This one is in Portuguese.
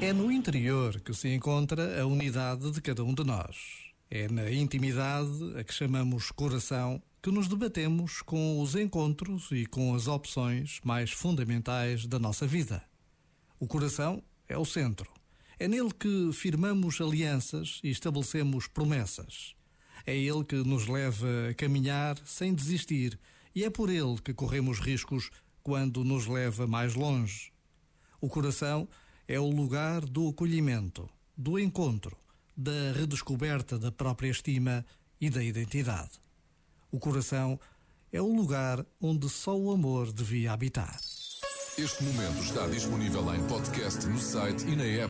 É no interior que se encontra a unidade de cada um de nós. É na intimidade, a que chamamos coração, que nos debatemos com os encontros e com as opções mais fundamentais da nossa vida. O coração é o centro. É nele que firmamos alianças e estabelecemos promessas. É ele que nos leva a caminhar sem desistir e é por ele que corremos riscos quando nos leva mais longe. O coração é o lugar do acolhimento, do encontro, da redescoberta da própria estima e da identidade. O coração é o lugar onde só o amor devia habitar. Este momento está disponível em podcast no site e na app.